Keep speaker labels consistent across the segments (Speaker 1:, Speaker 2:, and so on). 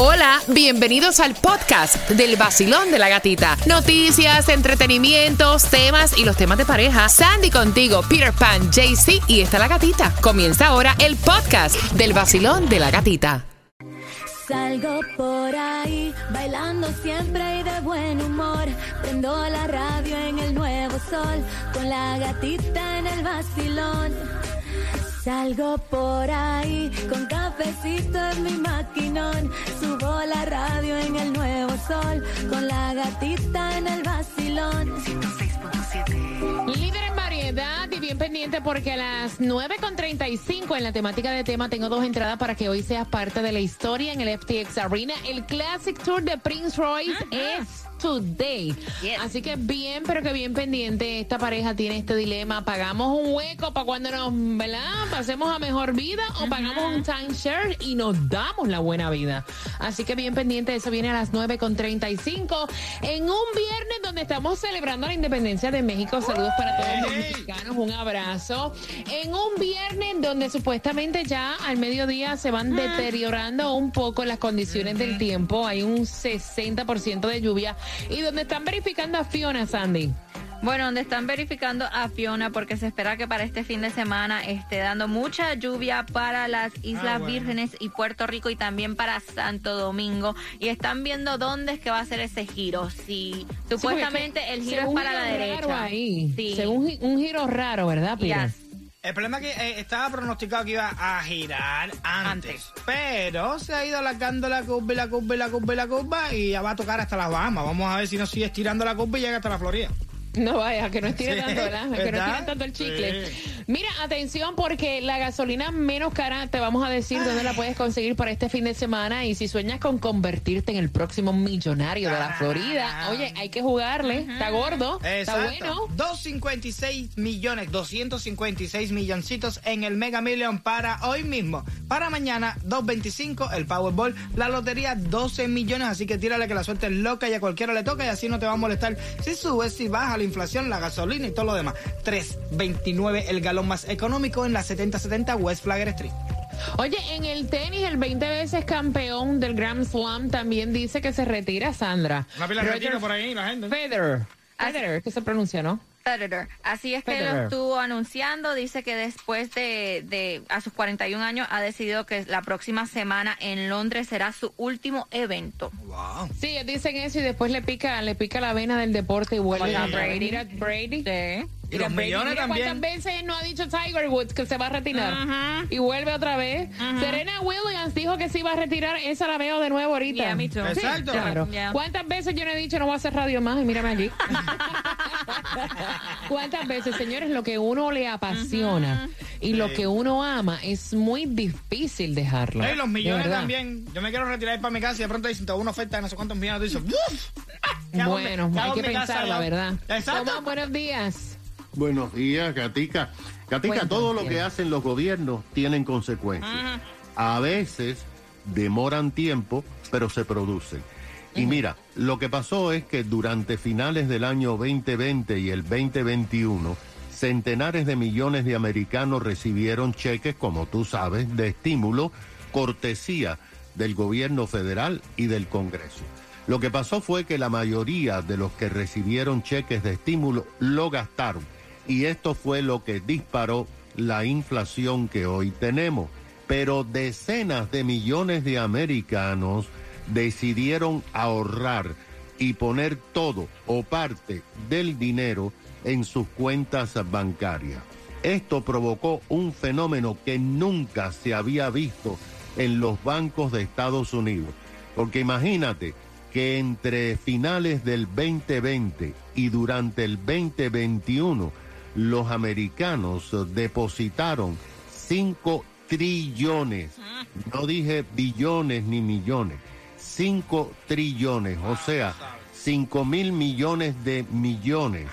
Speaker 1: Hola, bienvenidos al podcast del vacilón de la gatita. Noticias, entretenimientos, temas y los temas de pareja. Sandy contigo, Peter Pan, JC y está la gatita. Comienza ahora el podcast del vacilón de la gatita.
Speaker 2: Salgo por ahí, bailando siempre y de buen humor. Prendo la radio en el nuevo sol, con la gatita en el vacilón. Salgo por ahí, con cafecito en mi maquinón. Subo la radio en el nuevo sol, con la gatita en el vacilón.
Speaker 1: Líder en variedad y bien pendiente porque a las 9.35 en la temática de tema tengo dos entradas para que hoy seas parte de la historia en el FTX Arena. El Classic Tour de Prince Royce es today. Así que bien, pero que bien pendiente. Esta pareja tiene este dilema. ¿Pagamos un hueco para cuando nos, ¿verdad? Pasemos a mejor vida o pagamos un timeshare y nos damos la buena vida? Así que bien pendiente. Eso viene a las 9.35 en un viernes donde estamos celebrando la independencia de México. Saludos para todos los mexicanos. Un abrazo. En un viernes donde supuestamente ya al mediodía se van deteriorando un poco las condiciones del tiempo. Hay un 60% de lluvia y donde están verificando a Fiona, Sandy.
Speaker 3: Bueno, donde están verificando a Fiona porque se espera que para este fin de semana esté dando mucha lluvia para las Islas Vírgenes y Puerto Rico y también para Santo Domingo. Y están viendo dónde es que va a ser ese giro. Si supuestamente el giro es para la derecha.
Speaker 1: Ahí. Sí. Según un giro raro, ¿verdad, Pira?
Speaker 4: El problema es que eh, estaba pronosticado que iba a girar antes, pero se ha ido alargando la curva y la curva y la curva y la curva y ya va a tocar hasta las Bahamas. Vamos a ver si no sigue estirando la curva y llega hasta la Florida.
Speaker 1: No vaya, que no estire tanto, ¿verdad? Que no estire tanto el chicle. Mira, atención, porque la gasolina menos cara, te vamos a decir dónde la puedes conseguir para este fin de semana. Y si sueñas con convertirte en el próximo millonario de la Florida, oye, hay que jugarle. Está gordo. Está bueno.
Speaker 4: 256 millones, 256 milloncitos en el Mega Million para hoy mismo. Para mañana, 225, el Powerball. La lotería, 12 millones. Así que tírale que la suerte es loca y a cualquiera le toca y así no te va a molestar si subes, si baja la inflación, la gasolina y todo lo demás. 3.29 el galón más económico en la 7070 West Flagger Street.
Speaker 1: Oye, en el tenis, el 20 veces campeón del Grand Slam también dice que se retira Sandra.
Speaker 4: Una pila retira por ahí la gente.
Speaker 1: Federer. Federer, que se pronuncia, ¿no?
Speaker 3: Así es que lo estuvo anunciando. Dice que después de, de, a sus 41 años, ha decidido que la próxima semana en Londres será su último evento.
Speaker 1: Wow. Sí, dicen eso y después le pica, le pica la vena del deporte y vuelve a Brady. Brady.
Speaker 4: Sí. Y los millones también.
Speaker 1: ¿Cuántas veces no ha dicho Tiger Woods que se va a retirar? Y vuelve otra vez. Serena Williams dijo que se iba a retirar. Esa la veo de nuevo ahorita.
Speaker 4: Exacto.
Speaker 1: claro. ¿Cuántas veces yo no he dicho no voy a hacer radio más? Y mírame aquí. ¿Cuántas veces, señores? Lo que uno le apasiona y lo que uno ama es muy difícil dejarlo.
Speaker 4: Y los millones también. Yo me quiero retirar para mi casa y de pronto dicen, una oferta de no sé cuántos millones. Tú dices,
Speaker 1: Bueno, hay que pensar, la verdad. Exacto. buenos días.
Speaker 5: Buenos días, Gatica. Gatica, todo lo que hacen los gobiernos tienen consecuencias. A veces demoran tiempo, pero se producen. Y mira, lo que pasó es que durante finales del año 2020 y el 2021, centenares de millones de americanos recibieron cheques, como tú sabes, de estímulo, cortesía del gobierno federal y del Congreso. Lo que pasó fue que la mayoría de los que recibieron cheques de estímulo lo gastaron y esto fue lo que disparó la inflación que hoy tenemos. Pero decenas de millones de americanos decidieron ahorrar y poner todo o parte del dinero en sus cuentas bancarias. Esto provocó un fenómeno que nunca se había visto en los bancos de Estados Unidos. Porque imagínate que entre finales del 2020 y durante el 2021, los americanos depositaron 5 trillones, no dije billones ni millones, 5 trillones, o sea, 5 mil millones de millones.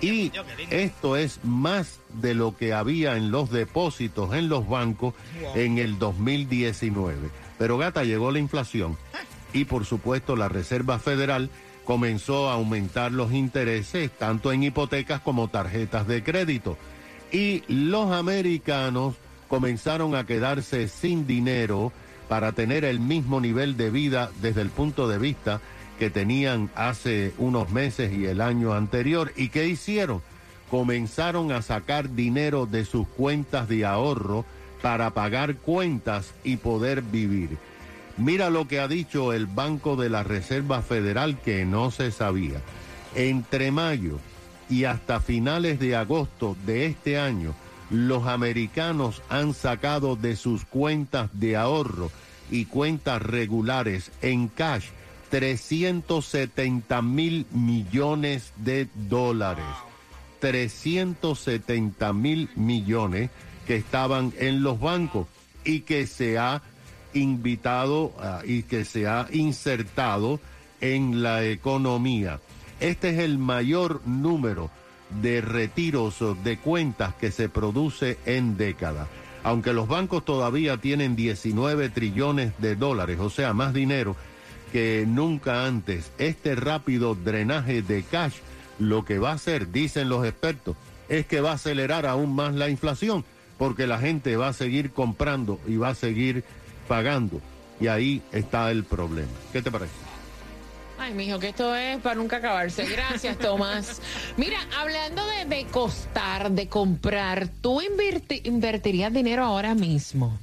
Speaker 5: Y esto es más de lo que había en los depósitos en los bancos en el 2019. Pero gata, llegó la inflación y por supuesto la Reserva Federal comenzó a aumentar los intereses tanto en hipotecas como tarjetas de crédito. Y los americanos comenzaron a quedarse sin dinero para tener el mismo nivel de vida desde el punto de vista que tenían hace unos meses y el año anterior. ¿Y qué hicieron? Comenzaron a sacar dinero de sus cuentas de ahorro para pagar cuentas y poder vivir. Mira lo que ha dicho el Banco de la Reserva Federal que no se sabía. Entre mayo y hasta finales de agosto de este año, los americanos han sacado de sus cuentas de ahorro y cuentas regulares en cash 370 mil millones de dólares. 370 mil millones que estaban en los bancos y que se ha invitado ah, y que se ha insertado en la economía. Este es el mayor número de retiros de cuentas que se produce en décadas. Aunque los bancos todavía tienen 19 trillones de dólares, o sea, más dinero que nunca antes, este rápido drenaje de cash lo que va a hacer, dicen los expertos, es que va a acelerar aún más la inflación, porque la gente va a seguir comprando y va a seguir pagando. Y ahí está el problema. ¿Qué te parece?
Speaker 1: Ay, mijo, que esto es para nunca acabarse. Gracias, Tomás. Mira, hablando de, costar, de comprar, ¿tú invertirías dinero ahora mismo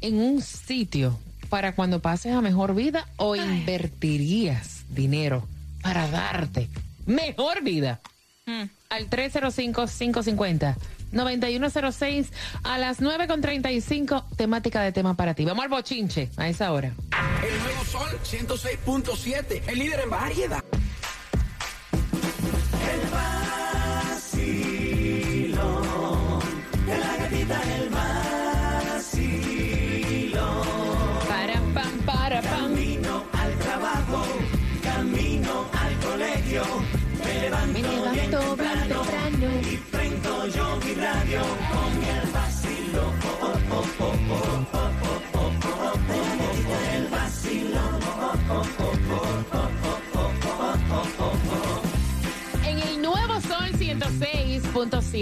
Speaker 1: en un sitio para cuando pases a mejor vida o invertirías dinero para darte mejor vida? Mm. Al 305-550. 9106 a las 9.35, temática de tema para ti. Vamos al bochinche a esa hora.
Speaker 6: El nuevo sol 106.7, el líder en variedad.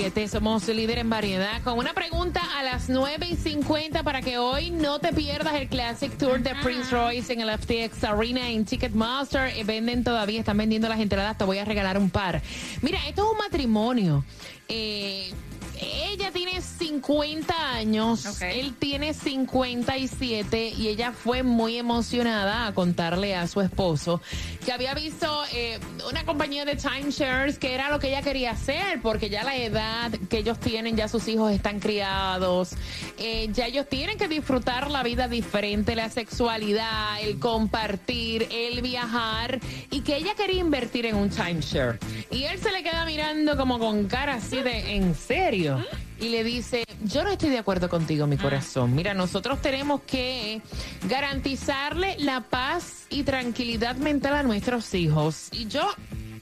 Speaker 1: 106.7 somos líder en variedad con una pregunta a las 9 y 50 para que hoy no te pierdas el Classic Tour de Prince Royce en el FTX Arena en Ticketmaster. Eh, venden todavía, están vendiendo las entradas, te voy a regalar un par. Mira, esto es un matrimonio. Eh, ella tiene 50 años, él tiene 57 y ella fue muy emocionada a contarle a su esposo que había visto eh, una compañía de timeshares que era lo que ella quería hacer porque ya la edad que ellos tienen, ya sus hijos están criados, eh, ya ellos tienen que disfrutar la vida diferente, la sexualidad, el compartir, el viajar y que ella quería invertir en un timeshare. Y él se le queda mirando como con cara así de, ¿en serio? Y le dice, yo no estoy de acuerdo contigo, mi corazón. Mira, nosotros tenemos que garantizarle la paz y tranquilidad mental a nuestros hijos. Y yo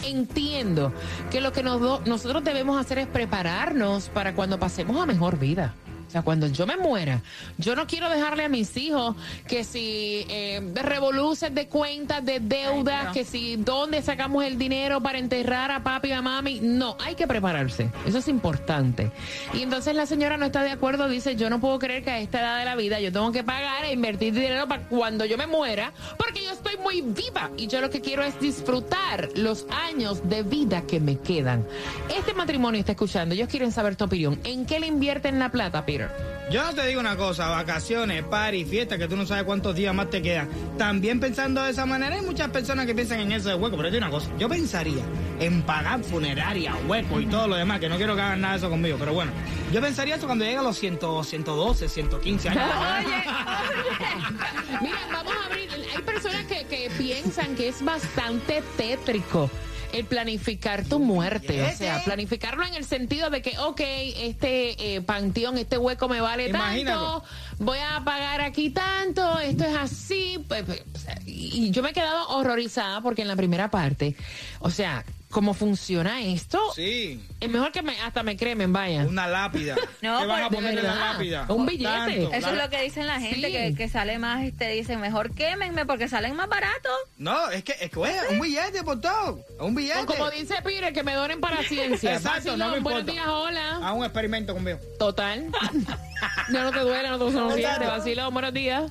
Speaker 1: entiendo que lo que nosotros debemos hacer es prepararnos para cuando pasemos a mejor vida. O sea, cuando yo me muera, yo no quiero dejarle a mis hijos que si eh, revoluces de cuentas, de deudas, que si dónde sacamos el dinero para enterrar a papi y a mami. No, hay que prepararse. Eso es importante. Y entonces la señora no está de acuerdo, dice, yo no puedo creer que a esta edad de la vida yo tengo que pagar e invertir dinero para cuando yo me muera, porque yo estoy muy viva y yo lo que quiero es disfrutar los años de vida que me quedan. Este matrimonio está escuchando, ellos quieren saber tu opinión. ¿En qué le invierten la plata,
Speaker 4: Yo te digo una cosa, vacaciones, party, fiesta, que tú no sabes cuántos días más te quedan. También pensando de esa manera, hay muchas personas que piensan en eso de hueco, pero yo una cosa, yo pensaría en pagar funeraria, hueco y todo lo demás, que no quiero que hagan nada de eso conmigo, pero bueno, yo pensaría eso cuando llegue a los 100, 112, 115 años.
Speaker 1: Oye, Mira, vamos a abrir, hay personas que, que piensan que es bastante tétrico el planificar tu muerte. O sea, planificarlo en el sentido de que, ok, este eh, panteón, este hueco me vale tanto, voy a pagar aquí tanto, esto es así. Pues, pues, y yo me he quedado horrorizada porque en la primera parte, o sea, cómo funciona esto.
Speaker 4: Sí.
Speaker 1: Es mejor que me, hasta me cremen, vaya.
Speaker 4: Una lápida.
Speaker 3: No,
Speaker 4: ¿Qué van a
Speaker 3: pues,
Speaker 4: poner en la lápida?
Speaker 1: Un billete.
Speaker 3: Eso es lo que dicen la gente, que, que, sale más y te dicen, mejor quémenme porque salen más baratos.
Speaker 4: No, es que, es que un billete por todo. Un billete.
Speaker 1: como dice Pire, que me donen para ciencia.
Speaker 4: Exacto, no me
Speaker 1: Buenos días, hola.
Speaker 4: A un experimento conmigo.
Speaker 1: Total. no, no te duele, no te son días. Te vacilo, buenos días.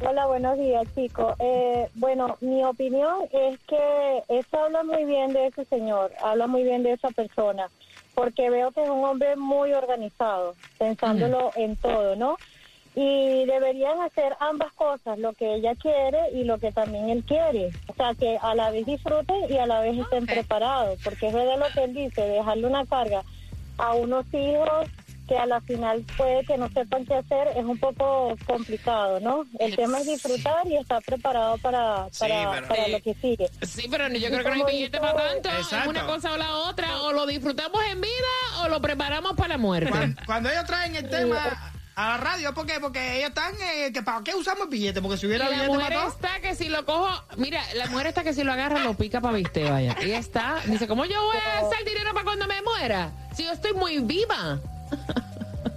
Speaker 7: Hola, buenos días, chicos. Eh, bueno, mi opinión es que eso habla muy bien de ese señor, habla muy bien de esa persona, porque veo que es un hombre muy organizado, pensándolo en todo, ¿no? Y deberían hacer ambas cosas, lo que ella quiere y lo que también él quiere. O sea, que a la vez disfruten y a la vez estén preparados, porque es verdad lo que él dice, dejarle una carga a unos hijos que a la final puede que no sepan qué hacer, es un poco complicado, ¿no? El tema es disfrutar y estar preparado para, para,
Speaker 4: pero-
Speaker 7: para lo que sigue.
Speaker 1: Sí, pero yo creo que no hay billete para tanto. Es
Speaker 4: Exacto.
Speaker 1: una cosa o la otra. O lo disfrutamos en vida o lo preparamos para la muerte.
Speaker 4: Cuando, cuando ellos traen el tema a la radio, ¿por qué? Porque ellos están, eh, que ¿para qué usamos el billete? Porque si hubiera
Speaker 1: La
Speaker 4: billete
Speaker 1: mujer
Speaker 4: para todo...
Speaker 1: está que si lo cojo, mira, la mujer está que si lo agarra lo pica para viste, vaya. Ella está, dice, ¿cómo yo voy a hacer dinero para cuando me muera? Si yo estoy muy viva.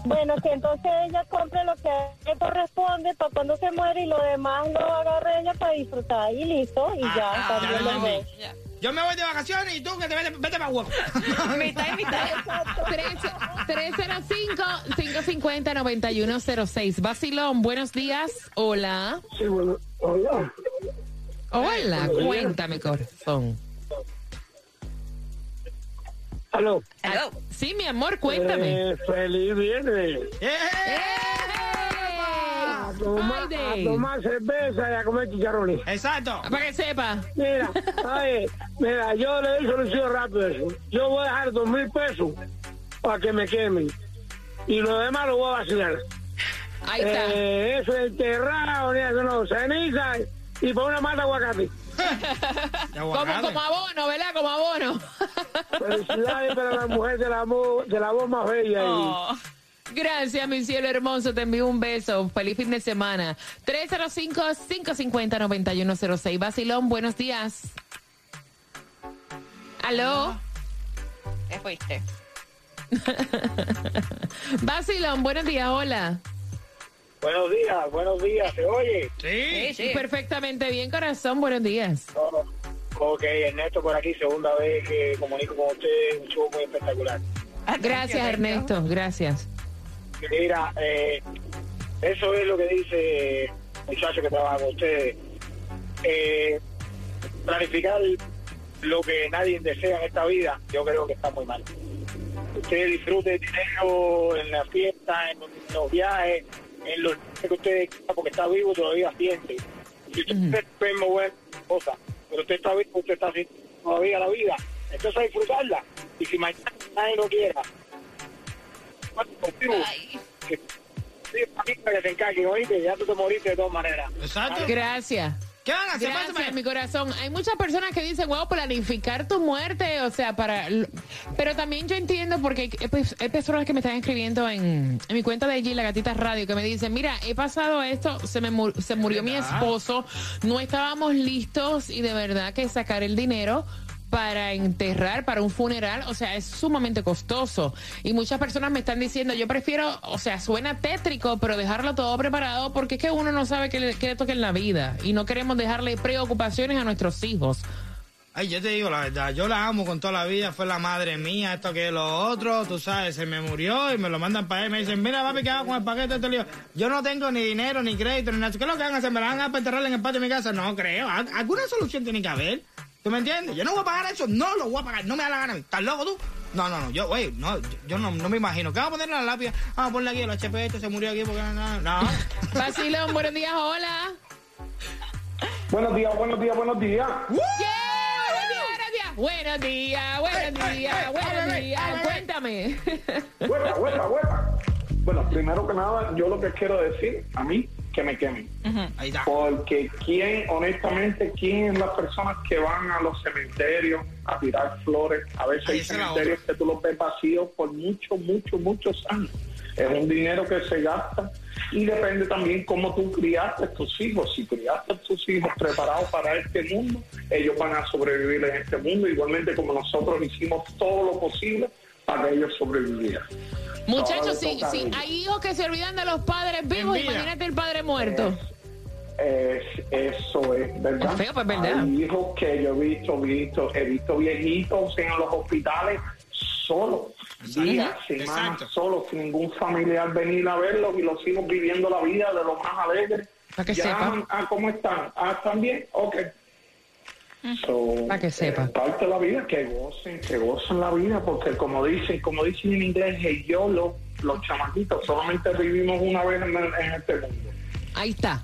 Speaker 7: Bueno, que entonces ella compre lo que le corresponde para cuando se muere y lo demás lo agarre ella para disfrutar y listo, y ya,
Speaker 4: Ah, ya,
Speaker 7: los
Speaker 4: ya. Yo me voy de vacaciones y tú que te vete, vete para hueco.
Speaker 3: Mitad y mitad.
Speaker 1: 305-550-9106. Basilón, buenos días. Hola.
Speaker 8: Sí, bueno, hola.
Speaker 1: Hola, cuéntame, corazón.
Speaker 8: Aló.
Speaker 3: Hello.
Speaker 1: Sí, mi amor, cuéntame.
Speaker 8: Eh, feliz viernes.
Speaker 4: ¡Eh!
Speaker 8: A tomar, a tomar cerveza y a comer chicharrones.
Speaker 4: Exacto.
Speaker 1: Para que sepa.
Speaker 8: Mira, oye, mira, yo le doy solución rápido eso. Yo voy a dejar dos mil pesos para que me quemen. Y lo demás lo voy a vacilar.
Speaker 1: Ahí está.
Speaker 8: Eh, eso es enterrado, ni eso no, ceniza y por una mata aguacate.
Speaker 1: Como, como abono, ¿verdad? Como abono.
Speaker 8: Felicidades para la mujer de la, mo- de la voz más bella.
Speaker 3: Oh.
Speaker 1: Gracias, mi cielo hermoso. Te envío un beso. Feliz fin de semana. 305-550-9106. Basilón, buenos días. ¿Aló?
Speaker 3: Te fuiste.
Speaker 1: Basilón, buenos días. Hola.
Speaker 8: Buenos días, buenos días, ¿se oye?
Speaker 4: Sí.
Speaker 3: Sí, sí.
Speaker 1: Perfectamente bien, corazón. Buenos días.
Speaker 8: Oh, ok, Ernesto por aquí, segunda vez que comunico con usted, un show muy espectacular.
Speaker 1: Gracias, Ernesto. Gracias.
Speaker 8: Mira, eh, eso es lo que dice el muchacho que trabaja con ustedes. Eh, planificar lo que nadie desea en esta vida, yo creo que está muy mal. Usted disfrute el dinero en la fiesta, en los viajes, en los que usted porque está vivo todavía siente. Si usted está enfermo, bueno, cosa, pero usted está vivo, usted está sintiendo todavía la vida. Entonces a disfrutarla. Y si mañana nadie lo quiera, contigo,
Speaker 3: Ay.
Speaker 8: que, que se encargue, oíste, ya tú te moriste de todas maneras.
Speaker 4: Exacto.
Speaker 1: Gracias.
Speaker 4: ¿Qué van a hacer?
Speaker 1: Gracias,
Speaker 4: Pásame.
Speaker 1: mi corazón. Hay muchas personas que dicen, wow, planificar tu muerte, o sea, para... Pero también yo entiendo porque hay, hay pers- hay personas que me están escribiendo en, en mi cuenta de allí, La Gatita Radio, que me dicen, mira, he pasado esto, se me mu- se murió mi esposo, no estábamos listos y de verdad que sacar el dinero para enterrar, para un funeral, o sea, es sumamente costoso. Y muchas personas me están diciendo, yo prefiero, o sea, suena tétrico, pero dejarlo todo preparado porque es que uno no sabe qué le, qué toca en la vida y no queremos dejarle preocupaciones a nuestros hijos.
Speaker 4: Ay, yo te digo la verdad, yo la amo con toda la vida, fue la madre mía, esto que lo otro, tú sabes, se me murió y me lo mandan para él, me dicen, mira papi, ¿qué hago con el paquete este lío? Yo no tengo ni dinero, ni crédito, ni nada, ¿qué es lo que van a hacer? ¿Me la van a para enterrarla en el patio de mi casa? No creo, Al- alguna solución tiene que haber, ¿tú me entiendes? Yo no voy a pagar eso, no lo voy a pagar, no me da la gana, ¿estás loco tú? No, no, no, yo, güey, no, yo, yo no, no me imagino, ¿qué vamos a poner en la lápida? Vamos a ponerle aquí, el HP este se murió aquí porque no, no, no.
Speaker 1: Basilón, buenos días, hola.
Speaker 8: Buenos días, buenos días, buenos días.
Speaker 1: Yeah, buenos días, buenos días. Buenos días, buenos días, buenos días. Cuéntame.
Speaker 8: Huepa, huepa, huepa. Bueno, primero que nada, yo lo que quiero decir, a mí, que me quemen.
Speaker 4: Ahí está.
Speaker 8: Porque quién, honestamente, quién es las personas que van a los cementerios a tirar flores. A veces hay cementerios que tú los ves vacíos por muchos, muchos, muchos años. Es un dinero que se gasta y depende también cómo tú criaste a tus hijos. Si criaste a tus hijos preparados para este mundo, ellos van a sobrevivir en este mundo, igualmente como nosotros hicimos todo lo posible para que ellos sobrevivieran.
Speaker 1: Muchachos, si, si hay hijos que se olvidan de los padres vivos, imagínate el padre muerto.
Speaker 8: Es- eso es verdad.
Speaker 1: Es feo, pues, verdad.
Speaker 8: Hay hijos que yo he visto, visto, he visto viejitos en los hospitales solos, días, semanas
Speaker 4: Exacto.
Speaker 8: solos, sin ningún familiar venir a verlos y los hijos viviendo la vida de lo más alegre
Speaker 1: Para que
Speaker 9: ya,
Speaker 1: sepa.
Speaker 9: Ah, ¿cómo están? Ah, ¿están bien? Ok. So,
Speaker 1: Para que sepa.
Speaker 9: eh, parte de la vida, que gocen, que gocen la vida, porque como dicen, como dicen en inglés, el YOLO, los chamaquitos solamente vivimos una vez en, en este mundo.
Speaker 1: Ahí está.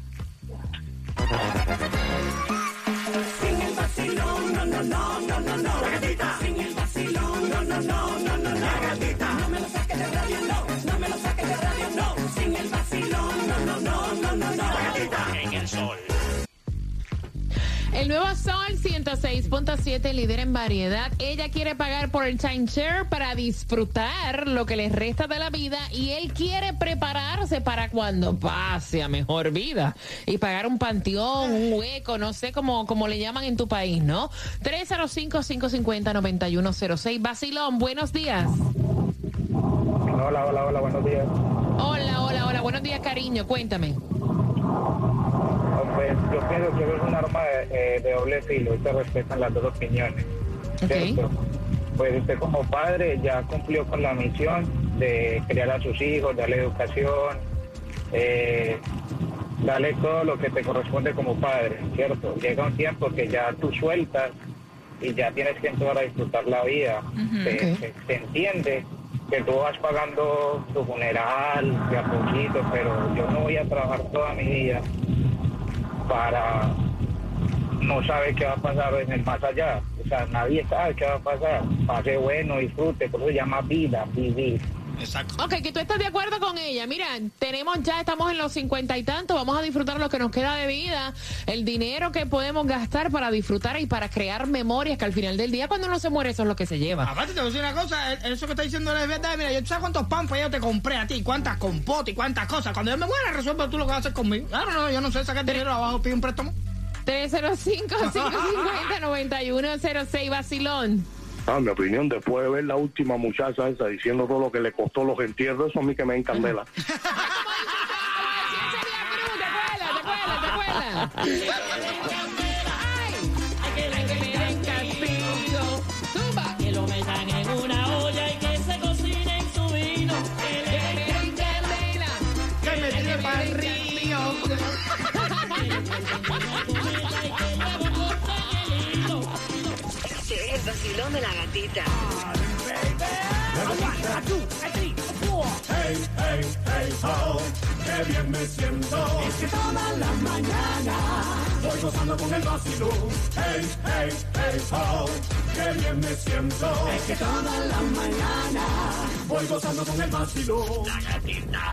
Speaker 6: Sin el vacilón, no, no, no, no, no, no. La gatita. Sin el vacilón, no, no, no, no, no, no. La gatita. No me lo saques de radio, no. No me lo saques de radio, no. Sin el vacilón, El
Speaker 1: nuevo Sol 106.7, líder en variedad. Ella quiere pagar por el timeshare para disfrutar lo que le resta de la vida y él quiere prepararse para cuando pase a mejor vida y pagar un panteón, un hueco, no sé cómo, cómo le llaman en tu país, ¿no? 305-550-9106. Basilón, buenos días.
Speaker 9: Hola, hola, hola, buenos días.
Speaker 1: Hola, hola, hola. Buenos días, cariño. Cuéntame.
Speaker 9: Pues yo pienso que es un arma de, eh, de doble filo y se respetan las dos opiniones.
Speaker 1: Ok.
Speaker 9: ¿cierto? Pues usted como padre ya cumplió con la misión de criar a sus hijos, darle educación, eh, darle todo lo que te corresponde como padre, ¿cierto? Llega un tiempo que ya tú sueltas y ya tienes que empezar a disfrutar la vida. se- se entiende que tú vas pagando tu funeral de a poquito, pero yo no voy a trabajar toda mi vida para no saber qué va a pasar en el más allá. O sea, nadie sabe qué va a pasar. Pase bueno, disfrute, por eso se llama vida, vivir.
Speaker 4: Exacto.
Speaker 1: Ok, que tú estás de acuerdo con ella. Mira, tenemos ya, estamos en los cincuenta y tantos, vamos a disfrutar lo que nos queda de vida, el dinero que podemos gastar para disfrutar y para crear memorias que al final del día cuando uno se muere eso es lo que se lleva.
Speaker 4: Aparte te voy a decir una cosa, eh, eso que está diciendo es verdad. Mira, yo sabes cuántos panfas yo te compré a ti, cuántas compotas y cuántas cosas. Cuando yo me muera, resuelve tú lo que vas a hacer conmigo. Claro, no, yo no sé sacar dinero abajo, pide un préstamo.
Speaker 1: 305-550-9106, Basilón.
Speaker 10: Ah, mi opinión, después de ver la última muchacha esa diciendo todo lo que le costó los entierros, eso a mí que me encandela.
Speaker 11: Vacilón de la gatita.
Speaker 6: Hey, hey, hey, ho, qué bien me siento. Es que todas las mañanas voy gozando con el vacilón. Hey, hey, hey, ho, qué bien me siento. Es que todas las mañanas voy gozando con el vacilón. La gatita.